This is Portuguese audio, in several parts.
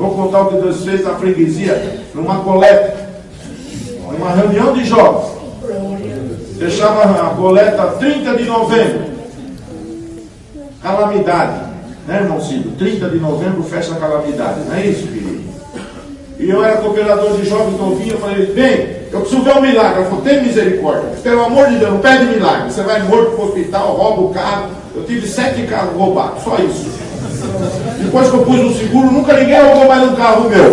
vou contar o que Deus fez na freguesia, numa coleta, numa reunião de jovens. Deixava a coleta 30 de novembro. Calamidade. Né, irmão Cido? 30 de novembro, festa calamidade. Não é isso, querido? E eu era cooperador de jovens novinho. Eu falei, bem, eu preciso ver um milagre. Eu falei, tem misericórdia. Pelo amor de Deus, não pede milagre. Você vai morto para o hospital, rouba o carro. Eu tive sete carros roubados, só isso. Depois que eu pus no seguro, nunca ninguém roubou mais um carro meu.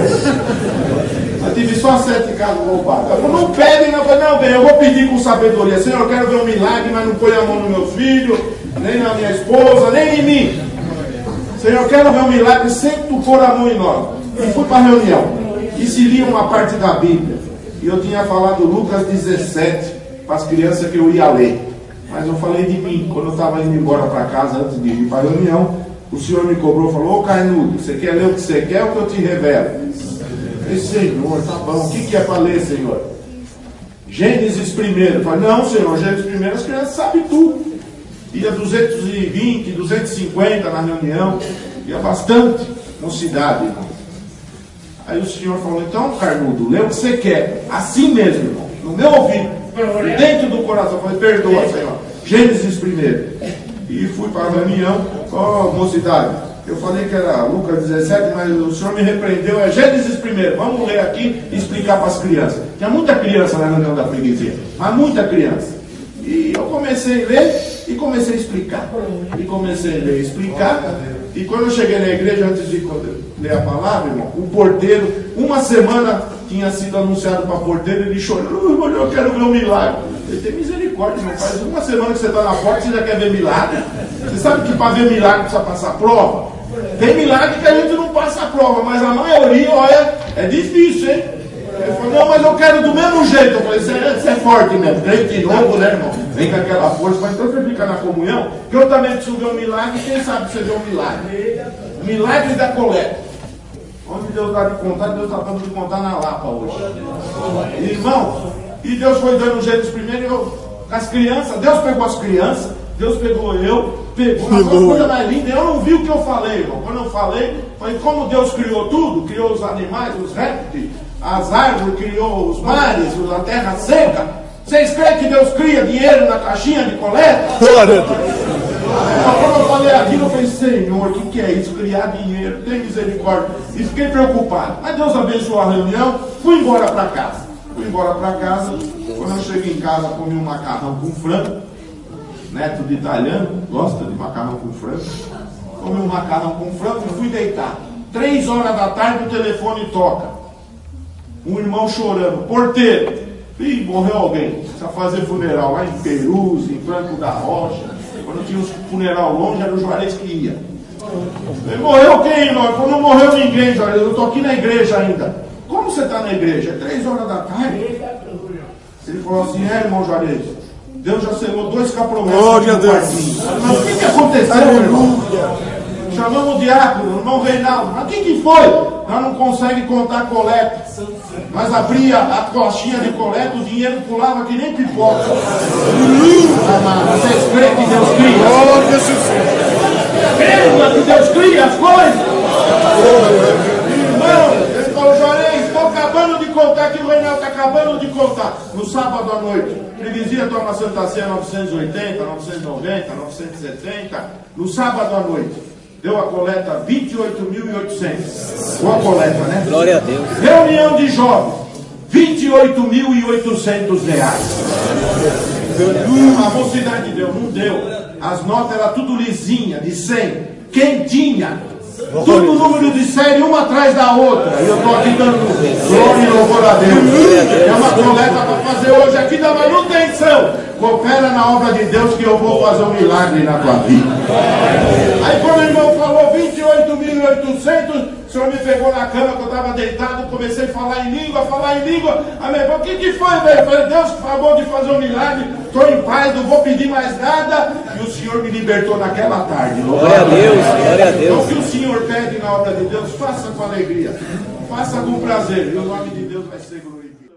Eu tive só sete carros roubados. Eu falei, não pede, não. Eu falei, não, bem, eu vou pedir com sabedoria. Senhor, eu quero ver um milagre, mas não põe a mão nos meus filhos, nem na minha esposa, nem em mim. Senhor, eu quero ver um milagre sem tu pôr a mão em nós. E fui para a reunião. E se lia uma parte da Bíblia. E eu tinha falado Lucas 17 para as crianças que eu ia ler. Mas eu falei de mim. Quando eu estava indo embora para casa, antes de ir para a reunião, o Senhor me cobrou e falou: Ô Carnudo, você quer ler o que você quer ou que eu te revelo? Eu falei, Senhor, tá bom. O que, que é para ler, Senhor? Gênesis primeiro. Falei, não, Senhor, Gênesis primeiro, as crianças sabem tudo. Ia 220, 250 na reunião, ia bastante mocidade, irmão. Aí o senhor falou, então, Carnudo, lê o que você quer. Assim mesmo, irmão. No meu ouvido. Dentro do coração. Eu falei, perdoa, Senhor. Gênesis primeiro. E fui para a reunião. Ó, oh, mocidade. Eu falei que era Lucas 17, mas o senhor me repreendeu. É Gênesis primeiro. Vamos ler aqui e explicar para as crianças. Tinha muita criança na reunião da freguesia. Mas muita criança. E eu comecei a ler e comecei a explicar. E comecei a ler explicar. E quando eu cheguei na igreja, antes de ler a palavra, irmão, o porteiro, uma semana tinha sido anunciado para o porteiro, ele chorou, eu quero ver um milagre. Ele tem misericórdia, irmão. Faz uma semana que você está na porta, você já quer ver milagre. Você sabe que para ver milagre precisa passar prova? Tem milagre que a gente não passa a prova, mas a maioria, olha, é difícil, hein? Ele falou, não, mas eu quero do mesmo jeito. Eu falei, você é, é forte mesmo, crente novo, né, irmão? Vem com aquela força, mas então você fica na comunhão, que eu também preciso ver um milagre, quem sabe você vê um milagre? Milagre da coleta. Onde Deus dá de contar, Deus está dando de contar na Lapa hoje. Irmão, e Deus foi dando um jeito primeiro, eu, as crianças, Deus pegou as crianças, Deus pegou eu, pegou uma coisa mais linda, eu não vi o que eu falei, irmão. Quando eu falei, foi como Deus criou tudo, criou os animais, os répteis, as árvores, criou os mares, a terra seca. Vocês creem que Deus cria dinheiro na caixinha de coleta? Glória então, quando eu falei aquilo, eu falei, Senhor, o que, que é isso? Criar dinheiro, tem misericórdia. E fiquei preocupado. Mas Deus abençoou a reunião, fui embora para casa. Fui embora para casa. Quando eu cheguei em casa, comi um macarrão com frango. Neto de italiano, gosta de macarrão com frango. Comi um macarrão com frango e fui deitar. Três horas da tarde o telefone toca um irmão chorando, porteiro, Ih, morreu alguém, precisa fazer funeral lá em Perus, em Franco da Rocha. Quando tinha os funeral longe, era o Juarez que ia. Ele morreu quem, irmão? Não morreu ninguém, Juarez, eu estou aqui na igreja ainda. Como você está na igreja? É três horas da tarde. Ele falou assim, é, irmão Juarez, Deus já selou dois capromessas. Glória a Deus. Mas o que, que aconteceu, irmão? Chamamos o diácono, o irmão Reinaldo. Mas o que, foi? Nós não conseguimos contar coleta. Mas abria a coxinha de coleta, o dinheiro pulava que nem pipoca. Vocês creem que Deus cria? Creem que Deus cria as coisas? Irmão, ele falou, estou acabando de contar que o Reinaldo está acabando de contar. No sábado à noite, freguesia toma Santa Ceia 980, 990, 970. No sábado à noite deu a coleta 28.800. Boa coleta, né? Glória a Deus. Reunião de jovens, 28.800 reais. A mocidade deu, não deu. As notas eram tudo lisinha, de 100. Quem tinha? Tudo número de série, uma atrás da outra. E eu estou aqui dando glória e louvor a Deus. É uma coleta para fazer hoje aqui da manutenção. Coopera na obra de Deus que eu vou fazer um milagre na tua vida. Aí quando o irmão falou 28.800, o senhor me pegou na cama que eu estava deitado, comecei a falar em língua, falar em língua. Amém. O que, que foi, velho? Eu falei, Deus acabou de fazer um milagre, estou em paz, não vou pedir mais nada. E o Senhor me libertou naquela tarde. Glória a Deus, glória a Deus. Então, o que o Senhor pede na obra de Deus, faça com alegria, faça com prazer, e o nome de Deus vai ser glorificado.